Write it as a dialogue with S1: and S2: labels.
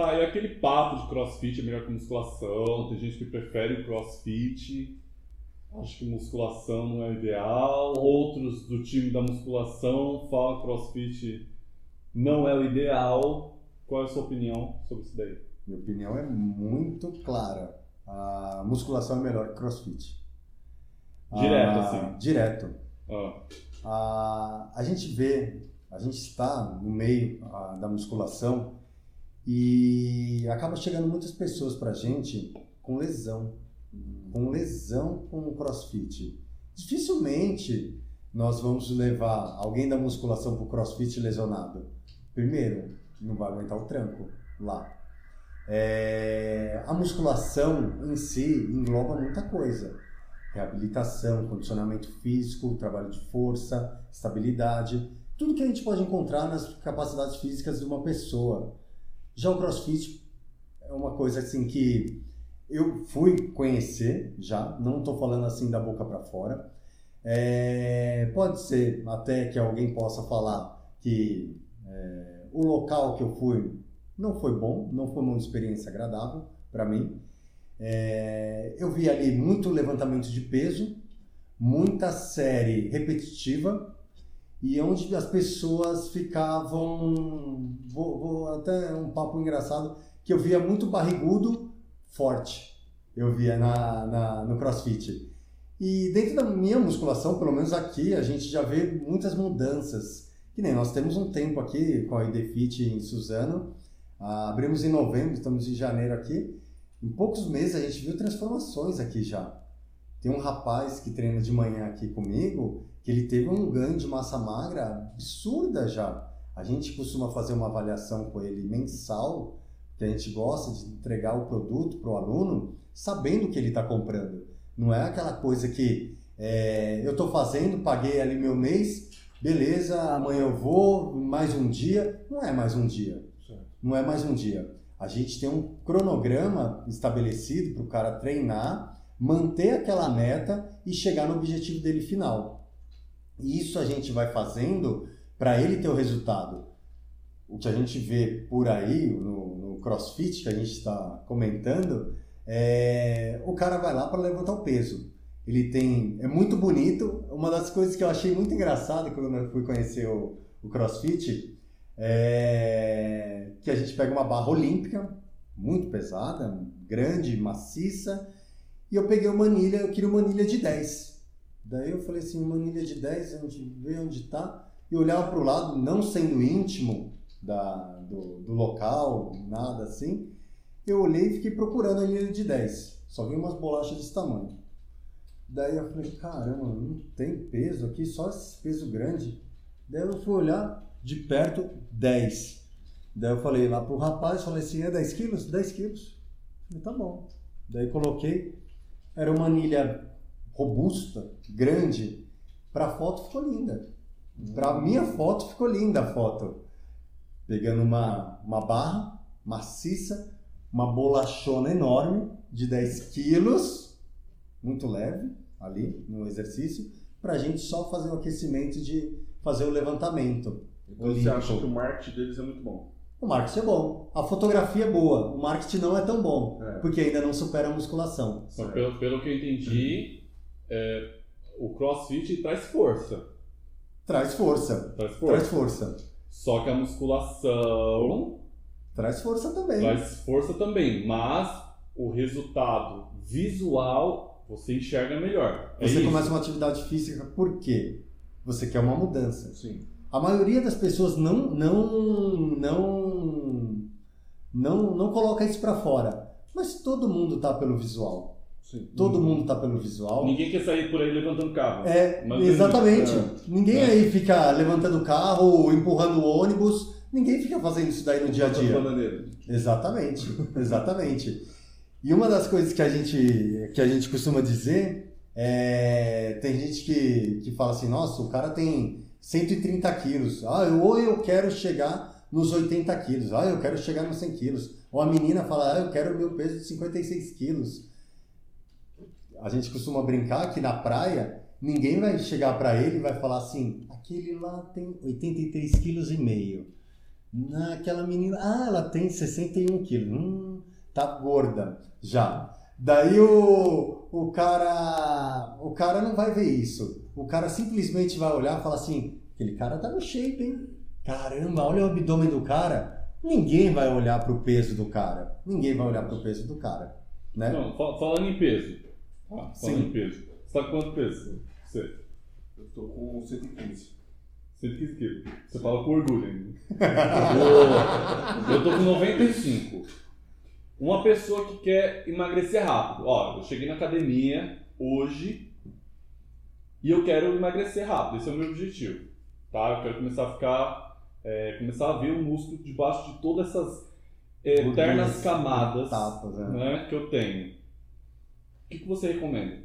S1: Tá, e aquele papo de crossfit é melhor que musculação, tem gente que prefere o crossfit, acho que musculação não é ideal, outros do time da musculação falam que crossfit não é o ideal. Qual é a sua opinião sobre isso daí?
S2: Minha opinião é muito clara. A musculação é melhor que crossfit.
S1: Direto,
S2: Ah,
S1: assim.
S2: Direto.
S1: Ah,
S2: A, a gente vê, a gente está no meio ah, da musculação e acaba chegando muitas pessoas pra gente com lesão, com lesão com o crossfit. Dificilmente nós vamos levar alguém da musculação pro crossfit lesionado. Primeiro, não vai aguentar o tranco lá. É, a musculação em si engloba muita coisa reabilitação, condicionamento físico, trabalho de força, estabilidade, tudo que a gente pode encontrar nas capacidades físicas de uma pessoa. Já o CrossFit é uma coisa assim que eu fui conhecer já, não estou falando assim da boca para fora. É, pode ser até que alguém possa falar que é, o local que eu fui não foi bom, não foi uma experiência agradável para mim. É, eu vi ali muito levantamento de peso, muita série repetitiva e onde as pessoas ficavam. Vou, vou até um papo engraçado que eu via muito barrigudo forte. Eu via na, na, no CrossFit. E dentro da minha musculação, pelo menos aqui, a gente já vê muitas mudanças. Que nem nós temos um tempo aqui com a IDFIT em Suzano. Ah, abrimos em novembro, estamos em janeiro aqui. Em poucos meses a gente viu transformações aqui já. Tem um rapaz que treina de manhã aqui comigo, que ele teve um ganho de massa magra absurda já. A gente costuma fazer uma avaliação com ele mensal, que a gente gosta de entregar o produto para o aluno, sabendo o que ele está comprando. Não é aquela coisa que é, eu estou fazendo, paguei ali meu mês, beleza, amanhã eu vou, mais um dia. Não é mais um dia. Não é mais um dia. A gente tem um cronograma estabelecido para o cara treinar, manter aquela meta e chegar no objetivo dele final. E isso a gente vai fazendo para ele ter o resultado. O que a gente vê por aí no, no CrossFit que a gente está comentando, é, o cara vai lá para levantar o peso. Ele tem, é muito bonito. Uma das coisas que eu achei muito engraçado quando eu fui conhecer o, o CrossFit é que a gente pega uma barra olímpica, muito pesada, grande, maciça, e eu peguei uma anilha, eu queria uma anilha de 10. Daí eu falei assim, uma anilha de 10, a gente vê onde está, e olhava para o lado, não sendo íntimo da, do, do local, nada assim, eu olhei e fiquei procurando a anilha de 10. Só vi umas bolachas desse tamanho. Daí eu falei, caramba, não tem peso aqui, só esse peso grande. Daí eu fui olhar, de perto, 10. Daí eu falei lá pro rapaz, falei assim, é 10 quilos? 10 quilos. Falei, tá bom. Daí coloquei, era uma anilha robusta, grande. Pra foto ficou linda. Pra minha foto ficou linda a foto. Pegando uma, uma barra maciça, uma bolachona enorme de 10 quilos, muito leve ali no exercício, pra gente só fazer o aquecimento de fazer o levantamento.
S3: Então você
S2: olímpico.
S3: acha que o marketing deles é muito bom.
S2: O marketing é bom, a fotografia é boa, o marketing não é tão bom,
S3: É.
S2: porque ainda não supera a musculação.
S1: Mas pelo, pelo que eu entendi, é, o crossfit traz força.
S2: Traz força,
S1: Traz
S2: traz
S1: força.
S2: força,
S1: Só que a musculação
S2: traz força também.
S1: traz força também, mas o resultado visual você enxerga melhor. É
S2: Você
S1: isso.
S2: começa uma atividade física por quê? Você quer uma mudança.
S3: Sim.
S2: A maioria das pessoas não não não não, não coloca isso pra fora. Mas todo mundo tá pelo visual.
S3: Sim.
S2: Todo mundo tá pelo visual.
S1: Ninguém quer sair por aí levantando carro.
S2: É,
S1: Mas
S2: exatamente.
S3: é.
S2: Ninguém
S1: É.
S2: aí fica levantando o carro, empurrando o ônibus. Ninguém fica fazendo isso daí no dia a dia. Exatamente, exatamente. E uma das coisas que a gente, que a gente costuma dizer é. Tem gente que, que fala assim: nossa, o cara tem 130 quilos. Ah, eu- ou eu quero chegar nos 80 quilos. Ah, eu quero chegar nos 100 quilos. Ou a menina fala: ah, eu quero o meu peso de 56 quilos. A gente costuma brincar que na praia ninguém vai chegar para ele e vai falar assim: aquele lá tem 83 quilos e meio. Naquela menina, ah, ela tem 61 quilos, hum, tá gorda já. Daí o, o cara o cara não vai ver isso. O cara simplesmente vai olhar e falar assim, aquele cara tá no shape, hein? Caramba, olha o abdômen do cara. Ninguém vai olhar pro peso do cara. Ninguém vai olhar pro peso do cara, né?
S1: Não, fa- falando em peso. Tá, falando
S2: Sim.
S1: em peso. Você tá com quanto peso? Você?
S3: Eu tô com 115.
S1: 115 quilos. Você fala com orgulho ainda. eu, eu tô com 95. Uma pessoa que quer emagrecer rápido. Ó, eu cheguei na academia hoje e eu quero emagrecer rápido. Esse é o meu objetivo. Tá? Eu quero começar a ficar. é, começar a ver o músculo debaixo de todas essas é, eternas camadas
S2: tapas, né?
S1: né, que eu tenho. O que, que você recomenda?